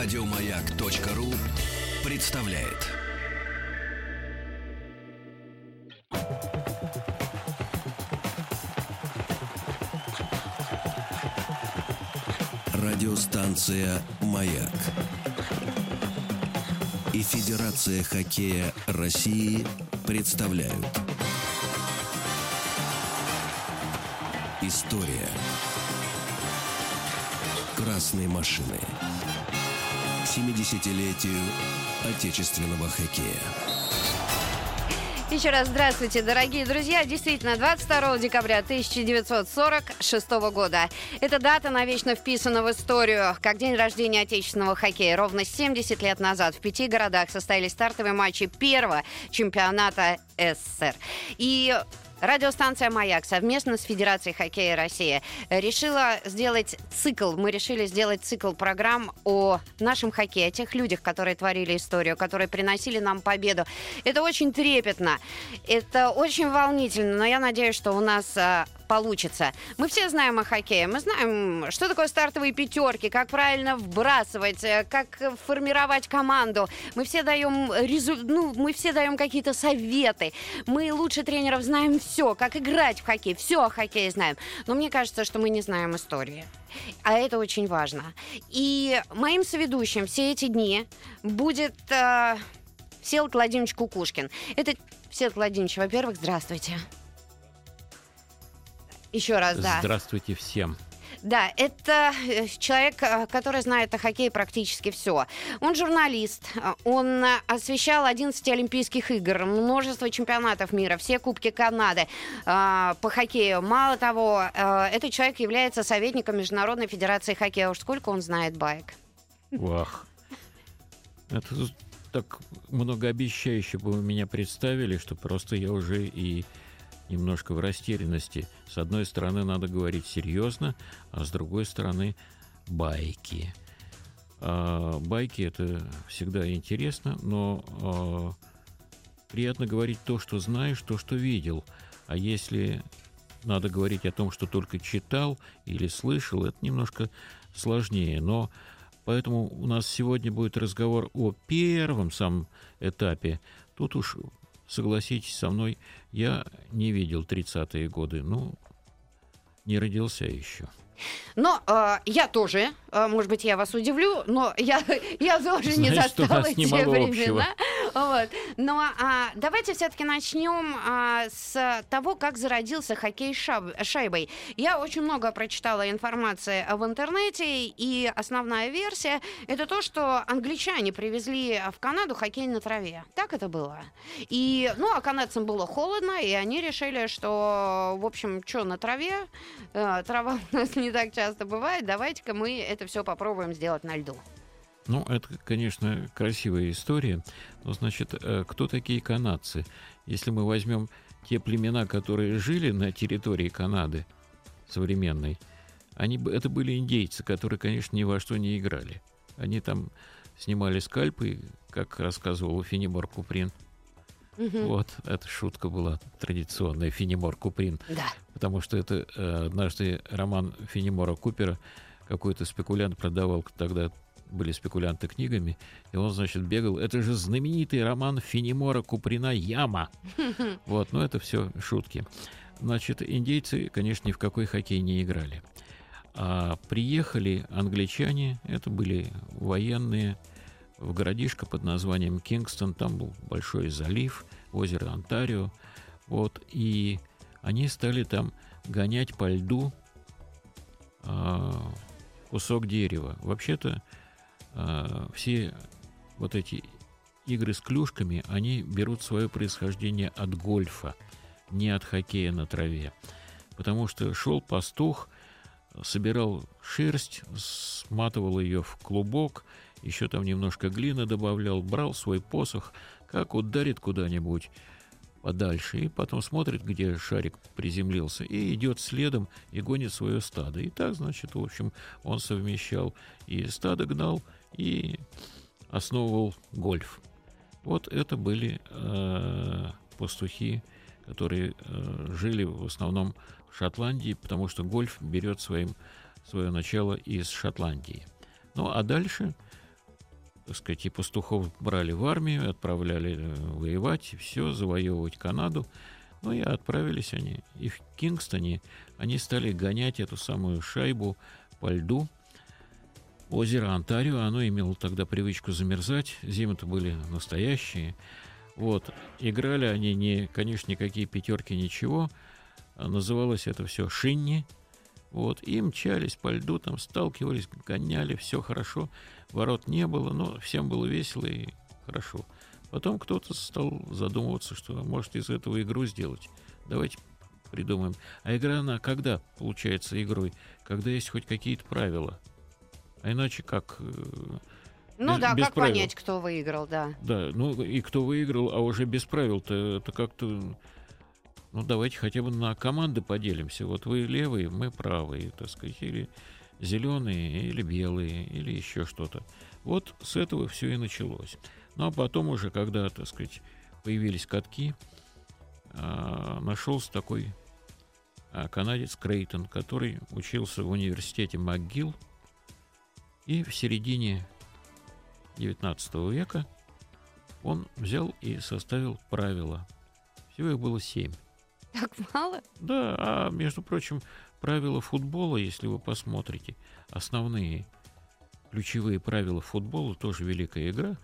Радиомаяк.ру представляет. Радиостанция «Маяк» и Федерация хоккея России представляют. История красной машины. К 70-летию отечественного хоккея. Еще раз здравствуйте, дорогие друзья. Действительно, 22 декабря 1946 года. Эта дата навечно вписана в историю как день рождения отечественного хоккея. Ровно 70 лет назад в пяти городах состоялись стартовые матчи первого чемпионата СССР. И Радиостанция «Маяк» совместно с Федерацией хоккея России решила сделать цикл. Мы решили сделать цикл программ о нашем хоккее, о тех людях, которые творили историю, которые приносили нам победу. Это очень трепетно, это очень волнительно, но я надеюсь, что у нас а, получится. Мы все знаем о хоккее. Мы знаем, что такое стартовые пятерки, как правильно вбрасывать, э, как формировать команду. Мы все даем резу... ну, мы все даем какие-то советы. Мы лучше тренеров знаем все, как играть в хоккей. Все о хоккее знаем. Но мне кажется, что мы не знаем истории. А это очень важно. И моим соведущим все эти дни будет э, Всеволод Владимирович Кукушкин. Это Всеволод Владимирович, во-первых, здравствуйте. Еще раз, да. Здравствуйте всем. Да, это э, человек, э, который знает о хоккее практически все. Он журналист, он освещал 11 Олимпийских игр, множество чемпионатов мира, все Кубки Канады э, по хоккею. Мало того, этот человек является советником Международной Федерации хоккея. Уж сколько он знает байк. Вах. Это так многообещающе бы вы меня представили, что просто я уже и немножко в растерянности. С одной стороны, надо говорить серьезно, а с другой стороны, байки. А, байки это всегда интересно, но а, приятно говорить то, что знаешь, то, что видел. А если надо говорить о том, что только читал или слышал, это немножко сложнее. Но поэтому у нас сегодня будет разговор о первом самом этапе. Тут уж согласитесь со мной, я не видел 30-е годы. Ну, не родился еще. Но э, я тоже, э, может быть, я вас удивлю, но я, я тоже Знаешь, не застала те времена. Вот. Но а, давайте все-таки начнем а, с того, как зародился хоккей шаб, шайбой. Я очень много прочитала информации в интернете, и основная версия это то, что англичане привезли в Канаду хоккей на траве. Так это было. И, ну, а канадцам было холодно, и они решили, что, в общем, что на траве, э, трава у нас не так часто бывает, давайте-ка мы это все попробуем сделать на льду. Ну, это, конечно, красивая история. Но, значит, э, кто такие канадцы? Если мы возьмем те племена, которые жили на территории Канады современной, они, это были индейцы, которые, конечно, ни во что не играли. Они там снимали скальпы, как рассказывал Фенибор Куприн. Угу. Вот, эта шутка была традиционная, Фенемор Куприн. Да. Потому что это э, однажды роман Фенемора Купера какой-то спекулянт продавал тогда были спекулянты книгами, и он, значит, бегал. Это же знаменитый роман Фенемора Куприна «Яма». Вот, но это все шутки. Значит, индейцы, конечно, ни в какой хоккей не играли. А приехали англичане, это были военные, в городишко под названием Кингстон, там был большой залив, озеро Онтарио, вот, и они стали там гонять по льду а, кусок дерева. Вообще-то а, все вот эти игры с клюшками, они берут свое происхождение от гольфа, не от хоккея на траве. Потому что шел пастух, собирал шерсть, сматывал ее в клубок, еще там немножко глины добавлял, брал свой посох, как ударит куда-нибудь подальше, и потом смотрит, где шарик приземлился, и идет следом и гонит свое стадо. И так, значит, в общем, он совмещал и стадо гнал, и основывал гольф. Вот это были э, пастухи, которые э, жили в основном в Шотландии, потому что гольф берет своим, свое начало из Шотландии. Ну а дальше так сказать, и пастухов брали в армию, отправляли э, воевать, все, завоевывать Канаду. Ну и отправились они. И в Кингстоне они стали гонять эту самую шайбу по льду. Озеро Онтарио, оно имело тогда привычку замерзать. Зимы-то были настоящие. Вот. Играли они не, конечно, никакие пятерки, ничего. Называлось это все шинни. Вот. И мчались по льду, там сталкивались, гоняли, все хорошо. Ворот не было, но всем было весело и хорошо. Потом кто-то стал задумываться, что может из этого игру сделать. Давайте придумаем. А игра, она когда получается игрой? Когда есть хоть какие-то правила. А иначе как... Э, ну без, да, без как правил. понять, кто выиграл, да. Да, ну и кто выиграл, а уже без правил-то это как-то... Ну давайте хотя бы на команды поделимся. Вот вы левые, мы правые, так сказать, или зеленые, или белые, или еще что-то. Вот с этого все и началось. Ну а потом уже, когда, так сказать, появились катки, а, нашелся такой а, канадец Крейтон, который учился в университете МcGill, и в середине 19 века он взял и составил правила. Всего их было семь. Так мало? Да, а между прочим, правила футбола, если вы посмотрите, основные ключевые правила футбола, тоже великая игра,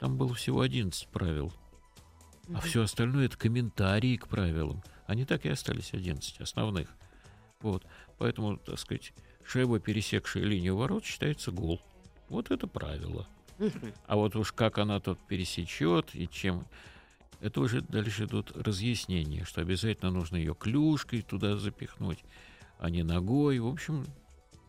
там было всего 11 правил. А все остальное это комментарии к правилам. Они так и остались 11 основных. Вот. Поэтому, так сказать, шайба, пересекшая линию ворот, считается гол. Вот это правило. А вот уж как она тут пересечет и чем... Это уже дальше идут разъяснения, что обязательно нужно ее клюшкой туда запихнуть, а не ногой. В общем,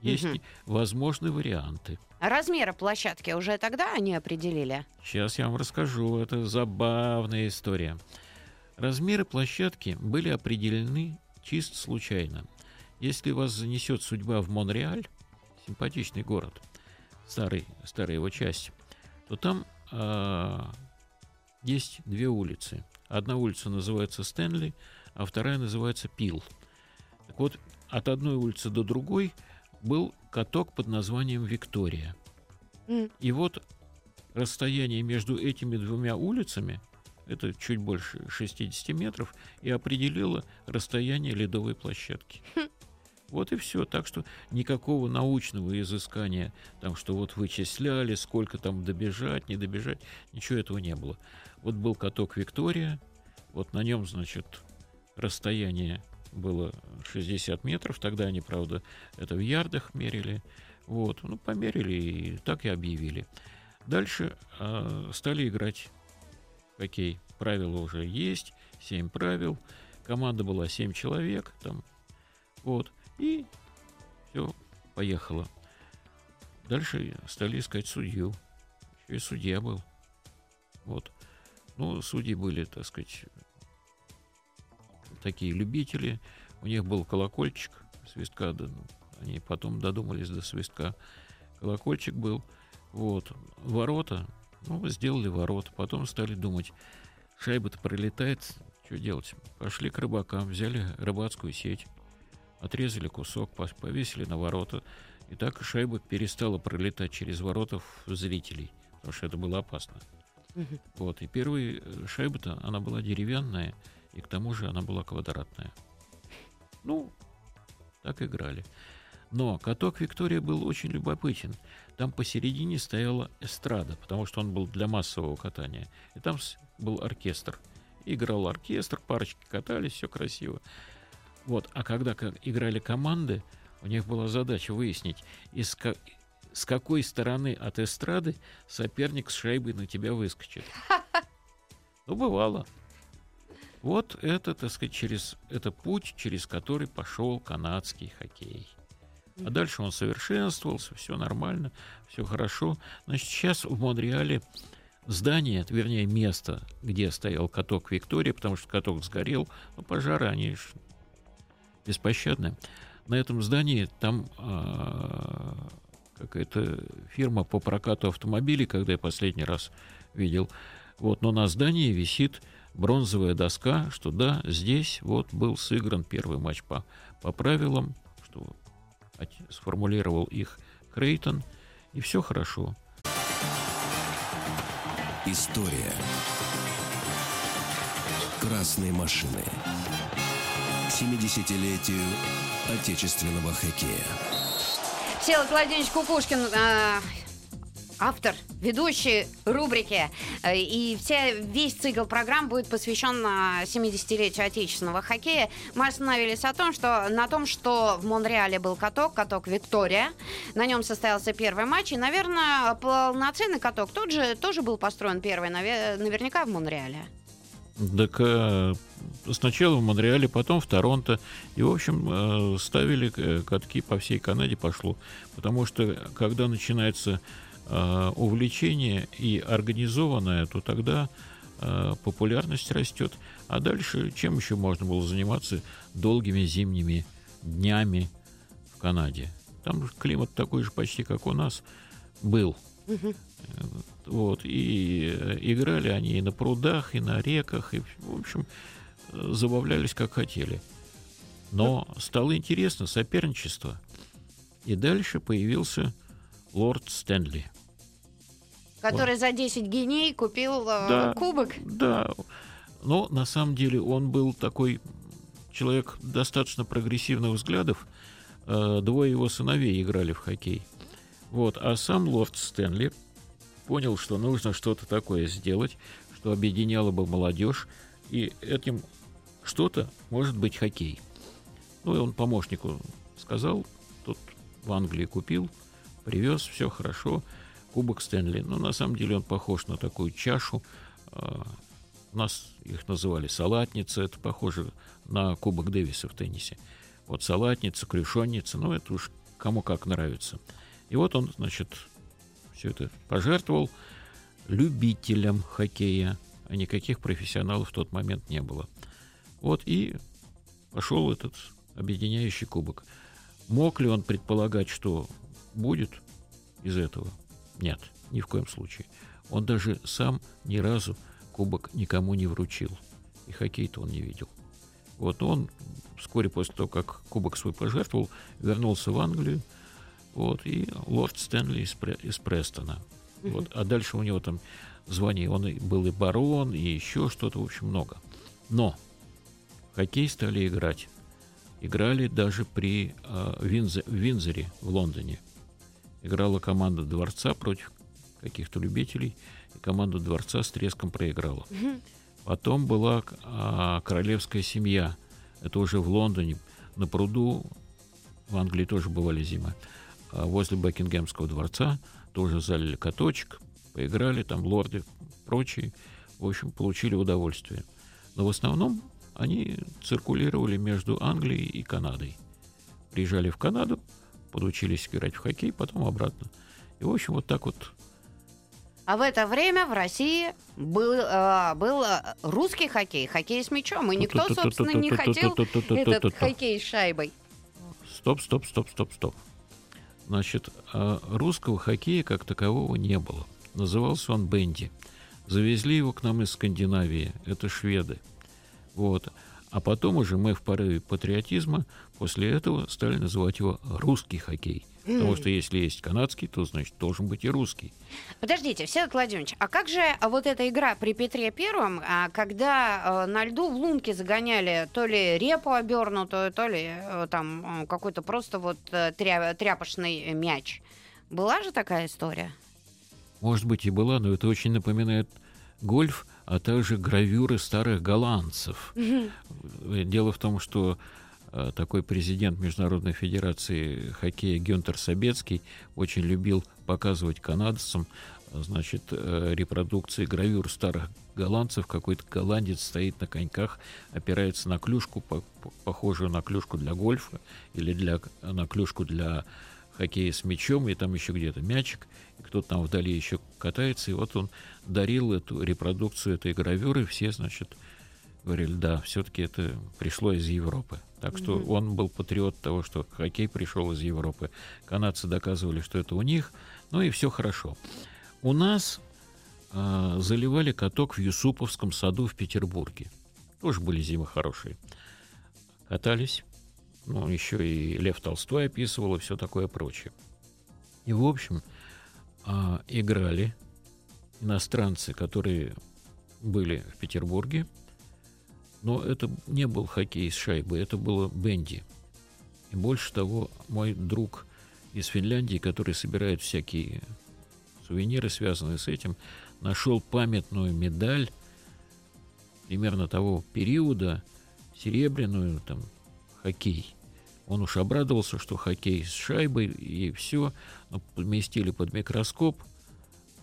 есть Мгм. возможны варианты. А размеры площадки уже тогда они определили? Сейчас я вам расскажу. Это забавная история. Размеры площадки были определены чисто случайно. Если вас занесет судьба в Монреаль, симпатичный город, старый, старая его часть, то там а, есть две улицы. Одна улица называется Стэнли, а вторая называется Пил. Так вот, от одной улицы до другой был каток под названием Виктория. М. И вот расстояние между этими двумя улицами, это чуть больше 60 метров, и определило расстояние ледовой площадки. Вот и все. Так что никакого научного изыскания, там, что вот вычисляли, сколько там добежать, не добежать, ничего этого не было. Вот был каток Виктория, вот на нем, значит, расстояние было 60 метров, тогда они, правда, это в ярдах мерили, вот, ну, померили и так и объявили. Дальше а, стали играть хоккей. Правила уже есть, 7 правил, команда была 7 человек, там, вот, и все, поехало. Дальше стали искать судью. Еще и судья был. Вот. Ну, судьи были, так сказать, такие любители. У них был колокольчик, свистка, да, ну, они потом додумались до свистка. Колокольчик был. Вот. Ворота, ну, сделали ворота. Потом стали думать, шайба-то пролетает, что делать? Пошли к рыбакам, взяли рыбацкую сеть, отрезали кусок, повесили на ворота. И так шайба перестала пролетать через ворота в зрителей, потому что это было опасно. Вот, и первая э, шайба-то, она была деревянная, и к тому же она была квадратная. Ну, так играли. Но каток Виктория был очень любопытен. Там посередине стояла эстрада, потому что он был для массового катания. И там был оркестр. Играл оркестр, парочки катались, все красиво. Вот, а когда играли команды, у них была задача выяснить, из с какой стороны от эстрады соперник с шайбой на тебя выскочит. Ну, бывало. Вот это, так сказать, через это путь, через который пошел канадский хоккей. А дальше он совершенствовался, все нормально, все хорошо. Значит, сейчас в Монреале здание, вернее, место, где стоял каток Виктория, потому что каток сгорел, ну, пожары, они беспощадны. На этом здании там а, какая-то фирма по прокату автомобилей, когда я последний раз видел. Вот, но на здании висит бронзовая доска, что да, здесь вот был сыгран первый матч по, по правилам, что сформулировал их Крейтон, и все хорошо. История красной машины. К 70-летию отечественного хоккея. Всеволод Владимирович Кукушкин, э, автор, ведущий рубрики. Э, и все, весь цикл программ будет посвящен 70-летию отечественного хоккея. Мы остановились о том, что, на том, что в Монреале был каток, каток Виктория. На нем состоялся первый матч. И, наверное, полноценный каток тот же, тоже был построен первый, наверняка в Монреале. Так э, сначала в Монреале, потом в Торонто. И, в общем, э, ставили э, катки по всей Канаде пошло. Потому что, когда начинается увлечение и организованное, то тогда популярность растет. А дальше чем еще можно было заниматься долгими зимними днями в Канаде? Там климат такой же почти, как у нас был. Вот, и э, играли они и на прудах, и на реках, и, в общем, забавлялись как хотели. Но стало интересно соперничество. И дальше появился лорд Стэнли. Который он... за 10 геней купил э, да, кубок. Да. Но на самом деле он был такой человек достаточно прогрессивных взглядов. Э, двое его сыновей играли в хоккей. Вот. А сам лорд Стэнли понял, что нужно что-то такое сделать, что объединяло бы молодежь, и этим что-то может быть хоккей. Ну и он помощнику сказал, тот в Англии купил, привез, все хорошо, кубок Стэнли. Но на самом деле он похож на такую чашу. А, у нас их называли салатница, это похоже на кубок Дэвиса в теннисе. Вот салатница, крюшонница, ну это уж кому как нравится. И вот он, значит, все это пожертвовал любителям хоккея, а никаких профессионалов в тот момент не было. Вот и пошел этот объединяющий кубок. Мог ли он предполагать, что будет из этого? Нет, ни в коем случае. Он даже сам ни разу кубок никому не вручил. И хоккей-то он не видел. Вот он вскоре после того, как кубок свой пожертвовал, вернулся в Англию, вот, и лорд Стэнли из, из Престона. Вот, а дальше у него там звание, он был и барон, и еще что-то, в общем, много. Но хоккей стали играть. Играли даже при э, Винзе, Винзоре в Лондоне. Играла команда Дворца против каких-то любителей, и команда Дворца с треском проиграла. Потом была э, королевская семья. Это уже в Лондоне, на пруду. В Англии тоже бывали зимы. Возле Бекингемского дворца тоже залили каточек, поиграли, там лорды, прочие. В общем, получили удовольствие. Но в основном они циркулировали между Англией и Канадой. Приезжали в Канаду, подучились играть в хоккей, потом обратно. И, в общем, вот так вот а в это время в России был, э, был русский хоккей, хоккей с мячом, и никто, собственно, не хотел этот хоккей с шайбой. Стоп, стоп, стоп, стоп, стоп. Значит, а русского хоккея как такового не было. Назывался он бенди. Завезли его к нам из Скандинавии. Это шведы. Вот. А потом уже мы в порыве патриотизма после этого стали называть его русский хоккей. Потому что если есть канадский, то, значит, должен быть и русский. Подождите, Всеволод Владимирович, а как же вот эта игра при Петре Первом, а, когда э, на льду в лунке загоняли то ли репу обернутую, то ли э, там э, какой-то просто вот тря тряпочный мяч? Была же такая история? Может быть и была, но это очень напоминает гольф, а также гравюры старых голландцев. Дело в том, что такой президент Международной Федерации хоккея Гюнтер Собецкий очень любил показывать канадцам значит, э, репродукции гравюр старых голландцев. Какой-то голландец стоит на коньках, опирается на клюшку, похожую на клюшку для гольфа или для, на клюшку для хоккея с мячом, и там еще где-то мячик, и кто-то там вдали еще катается, и вот он дарил эту репродукцию этой гравюры, все, значит, говорили, да, все-таки это пришло из Европы. Так что mm-hmm. он был патриот того, что хоккей пришел из Европы. Канадцы доказывали, что это у них. Ну и все хорошо. У нас э, заливали каток в Юсуповском саду в Петербурге. Тоже были зимы хорошие. Катались. Ну, еще и Лев Толстой описывал, и все такое прочее. И, в общем, э, играли иностранцы, которые были в Петербурге, но это не был хоккей с шайбой, это было бенди. И больше того, мой друг из Финляндии, который собирает всякие сувениры, связанные с этим, нашел памятную медаль примерно того периода, серебряную, там, хоккей. Он уж обрадовался, что хоккей с шайбой и все. Но поместили под микроскоп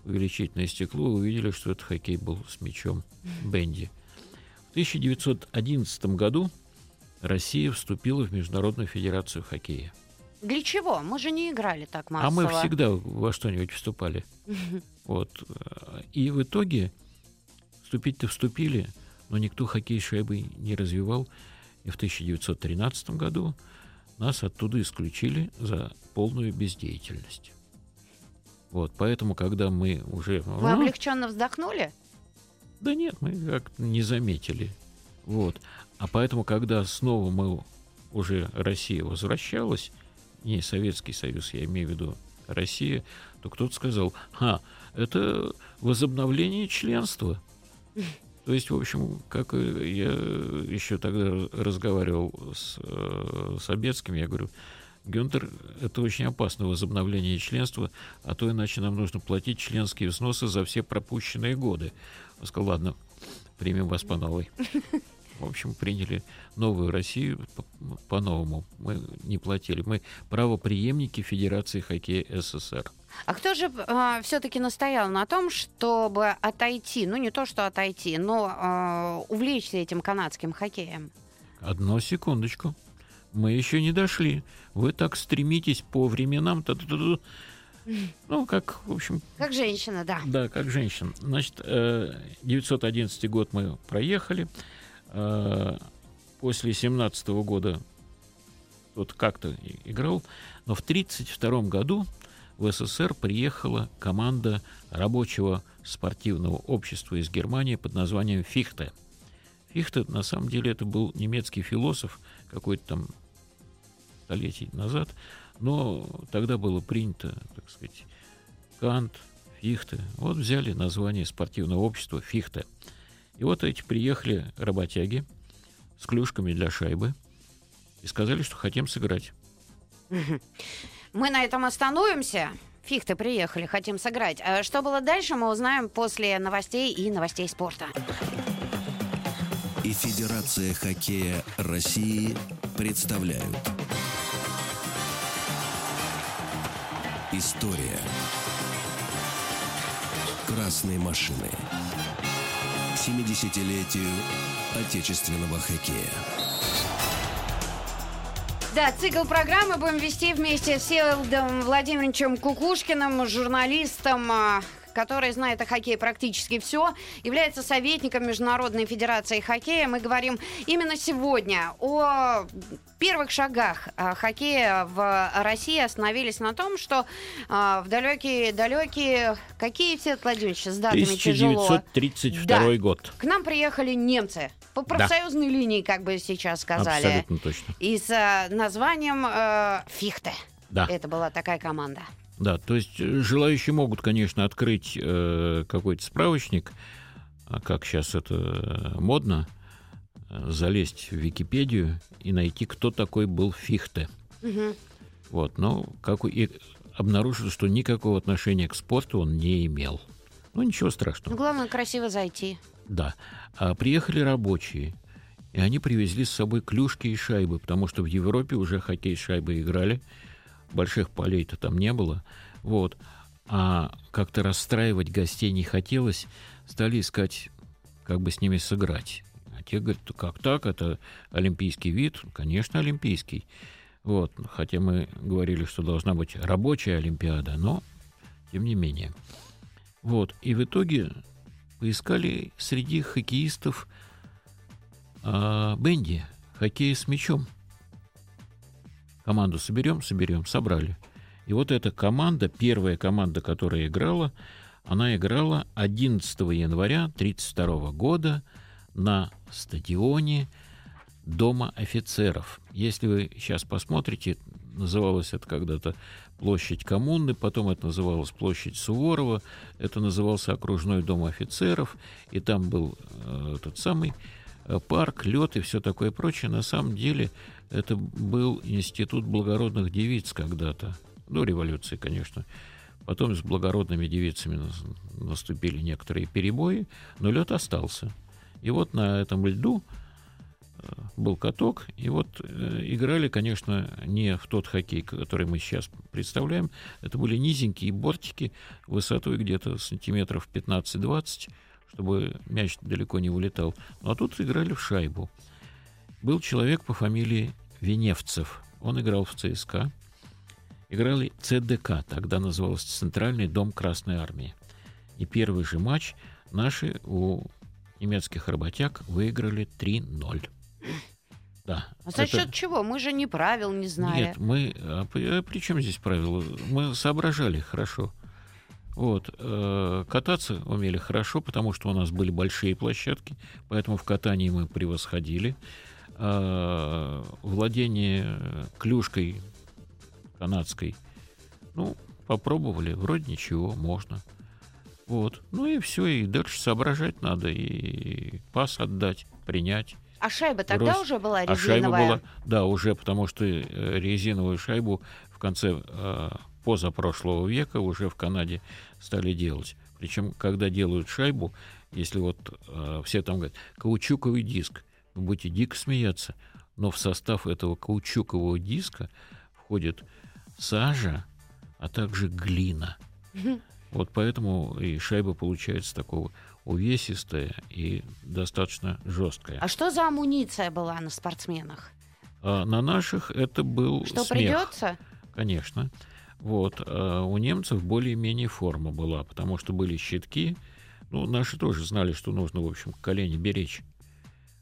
увеличительное стекло и увидели, что это хоккей был с мячом Бенди. В 1911 году Россия вступила в Международную федерацию хоккея. Для чего? Мы же не играли так массово. А мы всегда во что-нибудь вступали. Вот. И в итоге вступить-то вступили, но никто хоккей с шайбой не развивал. И в 1913 году нас оттуда исключили за полную бездеятельность. Вот, поэтому, когда мы уже... Вы «А?» облегченно вздохнули? Да нет, мы как-то не заметили. Вот. А поэтому, когда снова мы уже Россия возвращалась, не Советский Союз, я имею в виду Россия, то кто-то сказал, а, это возобновление членства. То есть, в общем, как я еще тогда разговаривал с э, Собецким, я говорю, Гюнтер, это очень опасно возобновление членства, а то иначе нам нужно платить членские взносы за все пропущенные годы. Он сказал, ладно, примем вас по новой. В общем, приняли новую Россию по-новому. Мы не платили. Мы правоприемники Федерации хоккея СССР. А кто же э, а, все-таки настоял на том, чтобы отойти, ну не то что отойти, но э, увлечься этим канадским хоккеем? Одну секундочку. Мы еще не дошли. Вы так стремитесь по временам. Та -та -та ну, как, в общем... Как женщина, да. Да, как женщина. Значит, 911 э, год мы проехали. Э, после 17 года вот как-то играл. Но в 1932 году в СССР приехала команда рабочего спортивного общества из Германии под названием «Фихте». Фихте, на самом деле, это был немецкий философ, какой-то там столетий назад, но тогда было принято, так сказать, Кант, Фихте. Вот взяли название спортивного общества Фихте. И вот эти приехали работяги с клюшками для шайбы и сказали, что хотим сыграть. Мы на этом остановимся. Фиг-то приехали, хотим сыграть. А что было дальше, мы узнаем после новостей и новостей спорта. И Федерация хоккея России представляют История Красной машины 70-летию отечественного хоккея. Да, цикл программы будем вести вместе с Селдом Владимировичем Кукушкиным, журналистом, а, который знает о хоккее практически все, является советником Международной Федерации хоккея. Мы говорим именно сегодня о первых шагах а, хоккея в России остановились на том, что а, в далекие-далекие... Какие все, Владимирович, с датами 1932 да. год. К нам приехали немцы. По профсоюзной да. линии, как бы сейчас сказали. Абсолютно точно. И с а, названием э, «Фихте». Да. Это была такая команда. Да, то есть э, желающие могут, конечно, открыть э, какой-то справочник, а как сейчас это э, модно, э, залезть в Википедию и найти, кто такой был Фихте. Угу. Вот, но как и обнаружил, что никакого отношения к спорту он не имел. Ну, ничего страшного. Ну, главное, красиво зайти. Да. А приехали рабочие, и они привезли с собой клюшки и шайбы, потому что в Европе уже хоккей с шайбой играли – больших полей-то там не было. Вот. А как-то расстраивать гостей не хотелось, стали искать, как бы с ними сыграть. А те говорят, как так, это олимпийский вид? Конечно, олимпийский. Вот. Хотя мы говорили, что должна быть рабочая Олимпиада, но тем не менее. Вот. И в итоге поискали среди хоккеистов а, Бенди, хоккей с мячом. Команду соберем, соберем, собрали. И вот эта команда, первая команда, которая играла, она играла 11 января 1932 года на стадионе Дома офицеров. Если вы сейчас посмотрите называлось это когда-то площадь коммуны, потом это называлось площадь Суворова, это назывался окружной дом офицеров, и там был э, тот самый парк, лед и все такое прочее. На самом деле это был институт благородных девиц когда-то, до революции, конечно. Потом с благородными девицами наступили некоторые перебои, но лед остался. И вот на этом льду э, был каток, и вот э, играли, конечно, не в тот хоккей, который мы сейчас представляем. Это были низенькие бортики высотой где-то сантиметров 15-20, чтобы мяч далеко не вылетал. Ну, а тут играли в шайбу. Был человек по фамилии Веневцев. Он играл в ЦСКА. Играли ЦДК, тогда назывался Центральный дом Красной Армии. И первый же матч наши у немецких работяг выиграли 3-0. Да. А за это... счет чего? Мы же не правил не знали. Нет, мы... А а при чем здесь правила? Мы соображали хорошо. Вот. Э, кататься умели хорошо, потому что у нас были большие площадки, поэтому в катании мы превосходили. Э, владение клюшкой канадской. Ну, попробовали, вроде ничего, можно. Вот. Ну и все, и дальше соображать надо, и пас отдать, принять. А шайба тогда Рост... уже была резиновая? А шайба была, да, уже, потому что э, резиновую шайбу в конце э, позапрошлого века уже в Канаде стали делать. Причем, когда делают шайбу, если вот э, все там говорят, каучуковый диск, вы будете дико смеяться, но в состав этого каучукового диска входит сажа, а также глина. Вот поэтому и шайба получается такого увесистая и достаточно жесткая. А что за амуниция была на спортсменах? А на наших это был Что смех. придется? Конечно. Вот. А у немцев более-менее форма была, потому что были щитки. Ну, наши тоже знали, что нужно, в общем, колени беречь.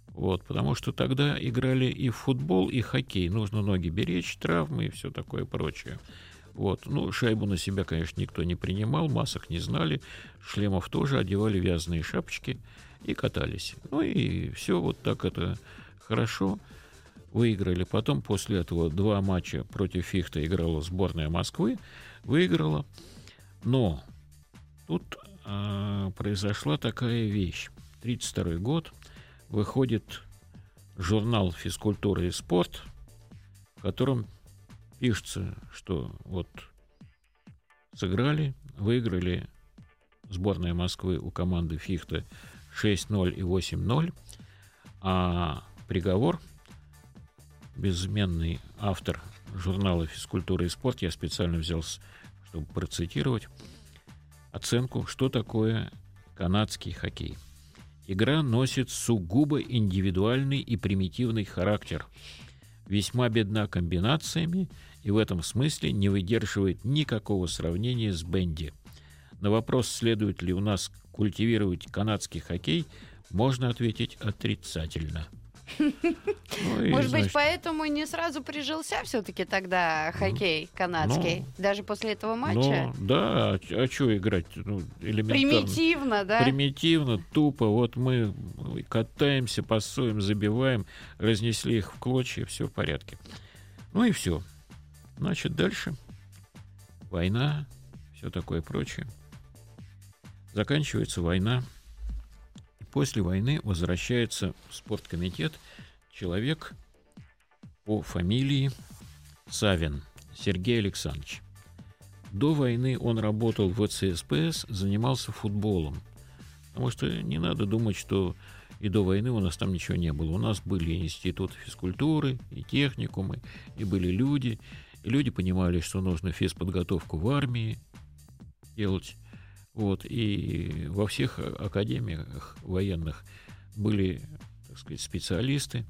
Вот, потому что тогда играли и в футбол, и хоккей. Нужно ноги беречь, травмы и все такое прочее. Вот. Ну, шайбу на себя, конечно, никто не принимал, масок не знали, шлемов тоже одевали вязаные шапочки и катались. Ну и все вот так это хорошо выиграли. Потом после этого два матча против Фихта играла сборная Москвы, выиграла. Но тут э, произошла такая вещь. 32 год, выходит журнал «Физкультура и спорт», в котором пишется, что вот сыграли, выиграли сборная Москвы у команды Фихта 6-0 и 8-0, а приговор безменный автор журнала «Физкультура и спорт», я специально взял, чтобы процитировать, оценку, что такое канадский хоккей – Игра носит сугубо индивидуальный и примитивный характер, весьма бедна комбинациями и в этом смысле не выдерживает никакого сравнения с бенди. На вопрос, следует ли у нас культивировать канадский хоккей, можно ответить отрицательно – ну, и, Может быть, поэтому не сразу прижился все-таки тогда хоккей канадский, ну, даже после этого матча? Ну, да, а, а что играть? Ну, Примитивно, да? Примитивно, тупо. Вот мы катаемся, пасуем, забиваем, разнесли их в клочья, все в порядке. Ну и все. Значит, дальше война, все такое прочее. Заканчивается война. После войны возвращается в спорткомитет человек по фамилии Савин Сергей Александрович. До войны он работал в ЦСПС, занимался футболом. Потому что не надо думать, что и до войны у нас там ничего не было. У нас были институты физкультуры, и техникумы, и были люди. И люди понимали, что нужно физподготовку в армии делать. Вот, и во всех академиях военных были, так сказать, специалисты.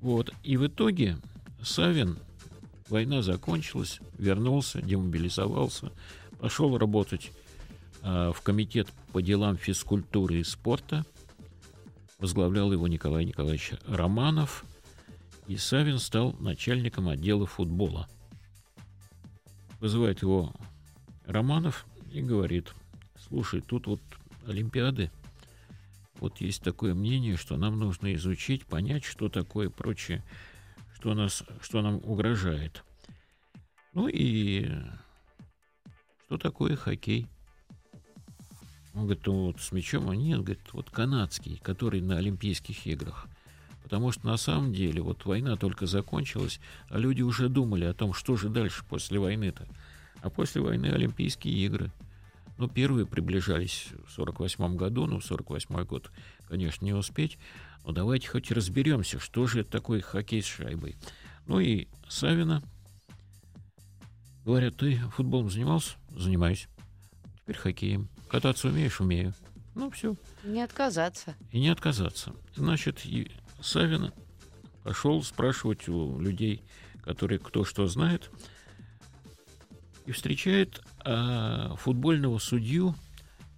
Вот, и в итоге Савин, война закончилась, вернулся, демобилизовался, пошел работать э, в комитет по делам физкультуры и спорта. Возглавлял его Николай Николаевич Романов. И Савин стал начальником отдела футбола. Вызывает его Романов и говорит – слушай, тут вот Олимпиады, вот есть такое мнение, что нам нужно изучить, понять, что такое прочее, что, нас, что нам угрожает. Ну и что такое хоккей? Он говорит, ну вот с мячом, а нет, говорит, вот канадский, который на Олимпийских играх. Потому что на самом деле вот война только закончилась, а люди уже думали о том, что же дальше после войны-то. А после войны Олимпийские игры. Ну, первые приближались в 48 году, ну, в 48 год, конечно, не успеть. Но давайте хоть разберемся, что же это такое хоккей с шайбой. Ну и Савина. Говорят, ты футболом занимался? Занимаюсь. Теперь хоккеем. Кататься умеешь? Умею. Ну, все. Не отказаться. И не отказаться. Значит, и Савин пошел спрашивать у людей, которые кто что знает, и встречает а, футбольного судью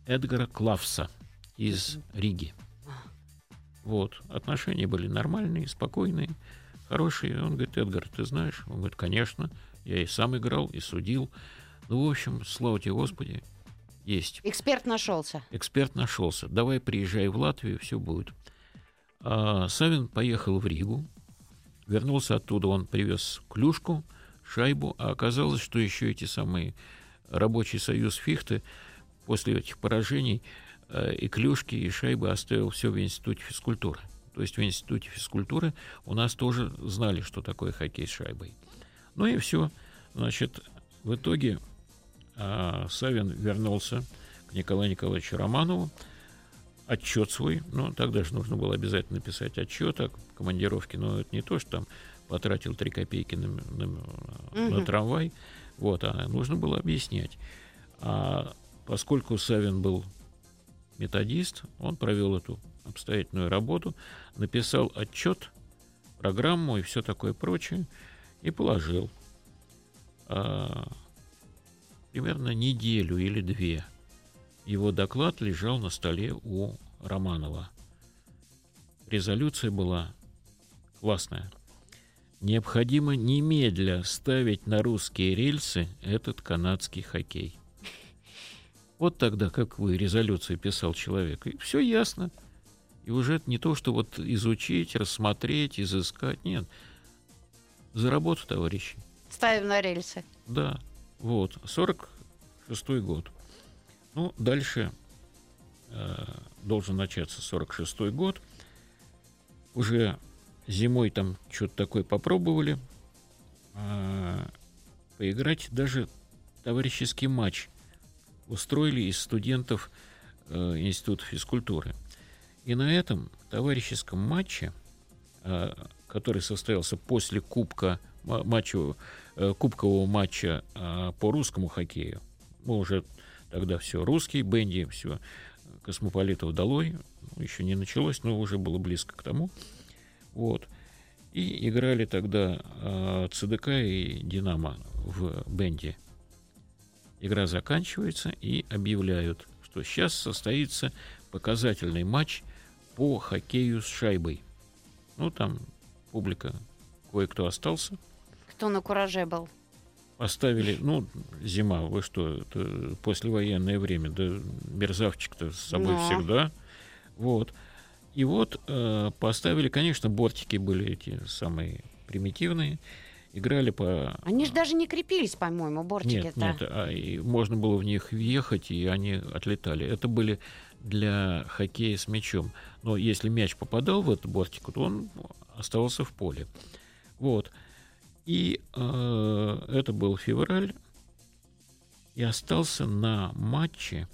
Эдгара Клавса из Риги. Вот. Отношения были нормальные, спокойные, хорошие. Он говорит, Эдгар, ты знаешь? Он говорит, конечно. Я и сам играл, и судил. Ну, в общем, слава тебе, Господи, есть. Эксперт нашелся. Эксперт нашелся. Давай приезжай в Латвию, все будет. А Савин поехал в Ригу. Вернулся оттуда, он привез клюшку, шайбу, а оказалось, что еще эти самые рабочий союз Фихты после этих поражений э, и клюшки, и шайбы оставил все в Институте физкультуры. То есть в Институте физкультуры у нас тоже знали, что такое хоккей с шайбой. Ну и все. Значит, в итоге а, Савин вернулся к Николаю Николаевичу Романову, отчет свой, ну, тогда же нужно было обязательно писать отчет о командировке, но это не то, что там потратил 3 копейки на, на, угу. на трамвай, вот, а нужно было объяснять. А поскольку Савин был методист, он провел эту обстоятельную работу, написал отчет, программу и все такое прочее, и положил. А, примерно неделю или две его доклад лежал на столе у Романова. Резолюция была классная. Необходимо немедля ставить на русские рельсы этот канадский хоккей. Вот тогда, как вы резолюцию писал человек, и все ясно. И уже это не то, что вот изучить, рассмотреть, изыскать. Нет. За работу, товарищи. Ставим на рельсы. Да. Вот. 46 год. Ну, дальше э, должен начаться 46 год. Уже зимой там что-то такое попробовали. Э, поиграть даже товарищеский матч устроили из студентов э, Института физкультуры. И на этом товарищеском матче, э, который состоялся после кубка матчу, э, кубкового матча э, по русскому хоккею, мы уже тогда все русский, Бенди, все Космополитов долой, ну, еще не началось, но уже было близко к тому. Вот. И играли тогда э, ЦДК и Динамо в Бенде. Игра заканчивается и объявляют, что сейчас состоится показательный матч по хоккею с шайбой. Ну, там публика кое-кто остался. Кто на кураже был? Поставили, ну, зима, вы что, это послевоенное время, да мерзавчик-то с собой Но. всегда. Вот. И вот э, поставили, конечно, бортики были эти самые примитивные играли по... Они же даже не крепились, по-моему, бортики. Нет, нет, а, и можно было в них въехать, и они отлетали. Это были для хоккея с мячом. Но если мяч попадал в этот бортик, то он оставался в поле. Вот. И э, это был февраль. И остался на матче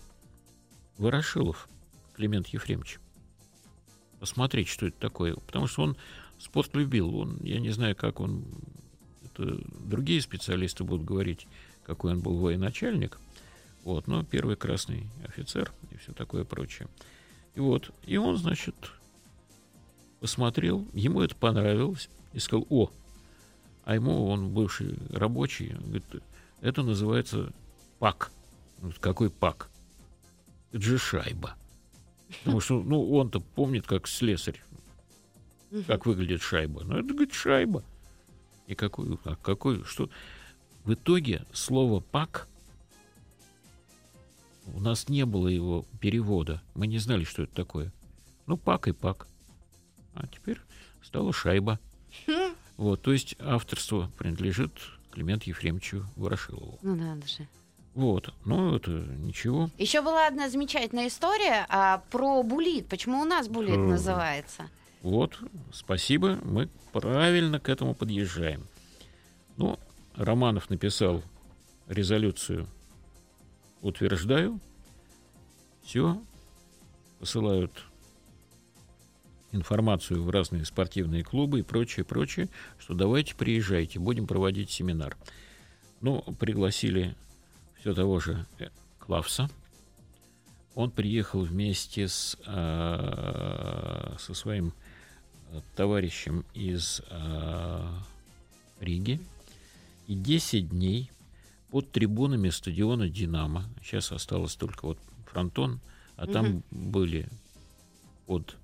Ворошилов Климент Ефремович. Посмотреть, что это такое. Потому что он спорт любил. Он, я не знаю, как он это другие специалисты будут говорить, какой он был военачальник. Вот, но первый красный офицер и все такое прочее. И вот, и он, значит, посмотрел, ему это понравилось, и сказал, о, а ему, он бывший рабочий, говорит, это называется пак. Какой пак? Это же шайба. Потому что, ну, он-то помнит, как слесарь, как выглядит шайба. Ну, это, говорит, шайба. И какой, а какой, что... В итоге слово «пак» у нас не было его перевода. Мы не знали, что это такое. Ну, пак и пак. А теперь стала шайба. Вот, то есть авторство принадлежит Клименту Ефремовичу Ворошилову. Ну надо же. Вот, ну это ничего. Еще была одна замечательная история а, про булит. Почему у нас булит называется? Вот, спасибо, мы правильно к этому подъезжаем. Ну, Романов написал резолюцию «Утверждаю». Все, посылают информацию в разные спортивные клубы и прочее, прочее, что давайте приезжайте, будем проводить семинар. Ну, пригласили все того же э, Клавса. Он приехал вместе с, э, со своим э, товарищем из э, Риги. И 10 дней под трибунами стадиона «Динамо». Сейчас осталось только вот фронтон, а там были под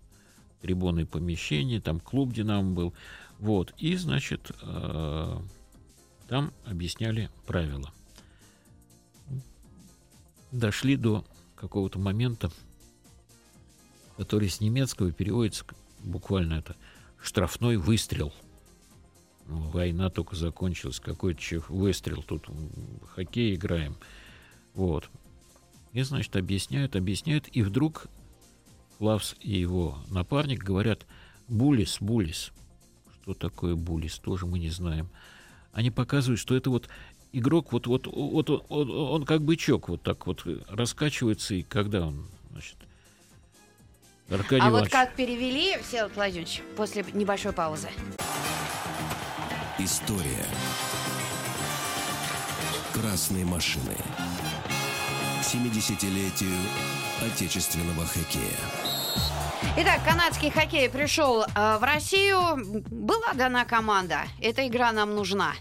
трибуной помещения, там клуб «Динамо» был. Вот. И, значит, э, там объясняли правила. Дошли до какого-то момента, который с немецкого переводится буквально это штрафной выстрел. Ну, Война только закончилась, какой-то чё- выстрел, тут в хоккей играем. Вот. И, значит, объясняют, объясняют, и вдруг Клавс и его напарник говорят «Булис, Булис». Что такое Булис, тоже мы не знаем. Они показывают, что это вот игрок, вот, вот, вот, он, он как бычок вот так вот раскачивается, и когда он, значит, Аркадий а вот Иванович, как перевели, Всеволод Владимирович, после небольшой паузы. История красной машины. К 70-летию отечественного хоккея. Итак, канадский хоккей пришел э, в Россию. Была дана команда. Эта игра нам нужна.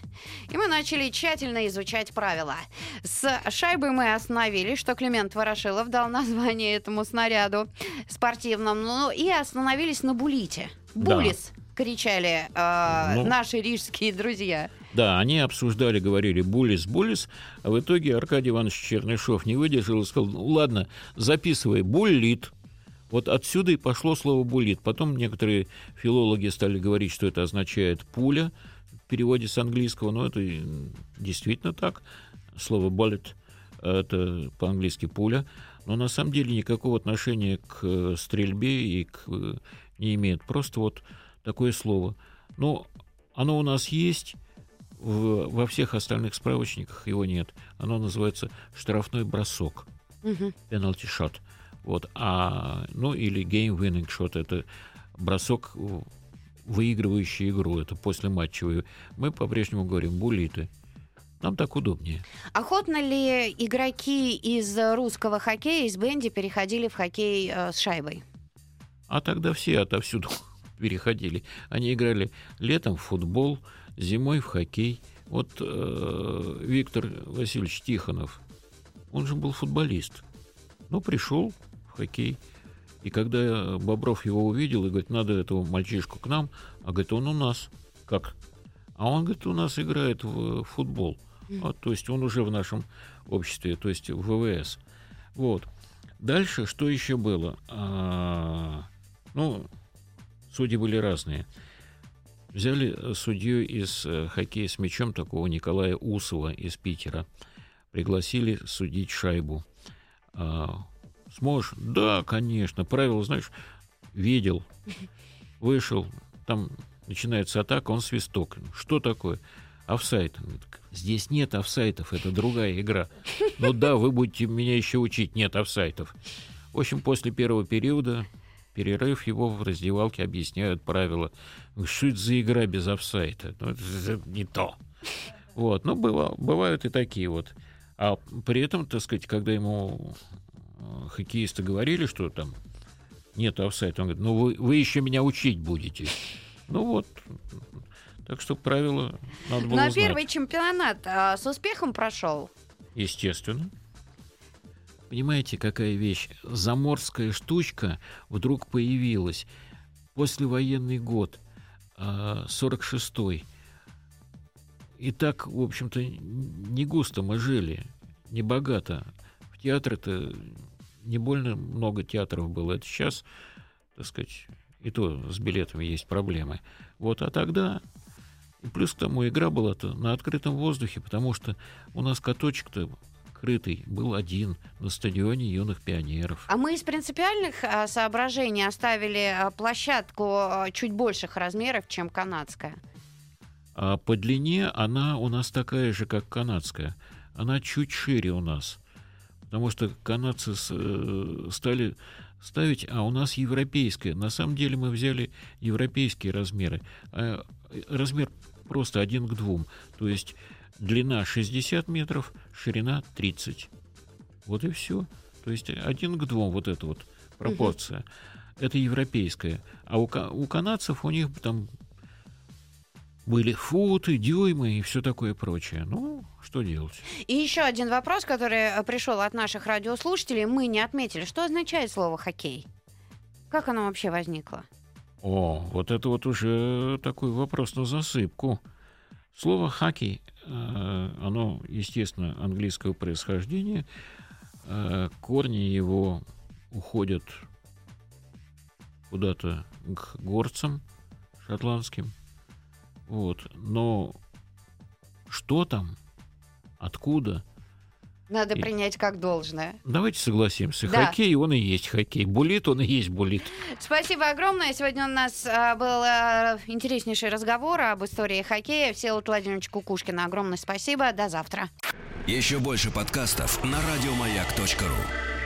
И мы начали тщательно изучать правила. С шайбой мы остановились, что Климент Ворошилов дал название этому снаряду спортивному. Ну, и остановились на булите. Да. Булис, кричали э, Ну. наши рижские друзья. Да, они обсуждали, говорили «булис, булис», а в итоге Аркадий Иванович Чернышов не выдержал и сказал, ну ладно, записывай, буллит. Вот отсюда и пошло слово «буллит». Потом некоторые филологи стали говорить, что это означает «пуля», в переводе с английского, но это действительно так. Слово «bullet» — это по-английски «пуля», но на самом деле никакого отношения к э, стрельбе и к, э, не имеет. Просто вот такое слово. Но оно у нас есть, в- во всех остальных справочниках его нет. Оно называется штрафной бросок, Мгм. penalty shot. Вот, а, ну или game winning shot, это бросок, выигрывающий игру, это после матчевый. Мы по-прежнему говорим булиты. Нам так удобнее. Охотно ли игроки из русского хоккея, из Бенди, переходили в хоккей э, с шайбой? А тогда все отовсюду переходили. Они играли летом в футбол, зимой в хоккей. Вот э, Виктор Васильевич Тихонов, он же был футболист. Ну, пришел хоккей. И когда Бобров его увидел и говорит, надо этого мальчишку к нам, а говорит, он у нас. Как? А он, говорит, у нас играет в футбол. А, то есть он уже в нашем обществе, то есть в ВВС. Вот. Дальше что еще было? А, ну, судьи были разные. Взяли судью из э, хоккея с мячом, такого Николая Усова из Питера. Пригласили судить шайбу. А, сможешь? Да, конечно. Правила, знаешь, видел, вышел, там начинается атака, он свисток. Что такое? Говорит, Здесь нет офсайтов, это другая игра. Ну да, вы будете меня еще учить, нет офсайтов. В общем, после первого периода, перерыв, его в раздевалке объясняют правила. Что это за игра без офсайта? Ну, это, не то. Вот, ну, быва- бывают и такие вот. А при этом, так сказать, когда ему хоккеисты говорили, что там нет офсайта, он говорит, ну, вы, вы еще меня учить будете. Ну вот, так что правила надо было На знать. первый чемпионат а, с успехом прошел. Естественно. Понимаете, какая вещь? Заморская штучка вдруг появилась. Послевоенный год, а, 46-й. И так, в общем-то, не густо мы жили, не богато. В театре-то не больно много театров было. Это сейчас, так сказать, и то с билетами есть проблемы. Вот, а тогда плюс к тому игра была-то на открытом воздухе, потому что у нас каточек-то крытый был один на стадионе юных пионеров. А мы из принципиальных а, соображений оставили а, площадку а, чуть больших размеров, чем канадская. А по длине она у нас такая же, как канадская. Она чуть шире у нас. Потому что канадцы э, стали ставить, а у нас европейская. На самом деле мы взяли европейские размеры. А размер просто один к двум. То есть длина 60 метров, ширина 30. Вот и все. То есть один к двум вот эта вот пропорция. Угу. Это европейская. А у, у канадцев у них там были футы, дюймы и все такое прочее. Ну, что делать? И еще один вопрос, который э, пришел от наших радиослушателей. Мы не отметили, что означает слово хоккей. Как оно вообще возникло? О, вот это вот уже такой вопрос на засыпку. Слово хоккей, э, оно, естественно, английского происхождения. Э, корни его уходят куда-то к горцам шотландским. Вот. Но что там, откуда, надо и... принять как должное. Давайте согласимся. Да. Хоккей, он и есть хоккей. Булит, он и есть булит. Спасибо огромное. Сегодня у нас а, был а, интереснейший разговор об истории хоккея. Всеволод Владимирович Кукушкин, огромное спасибо. До завтра. Еще больше подкастов на радиомаяк.ру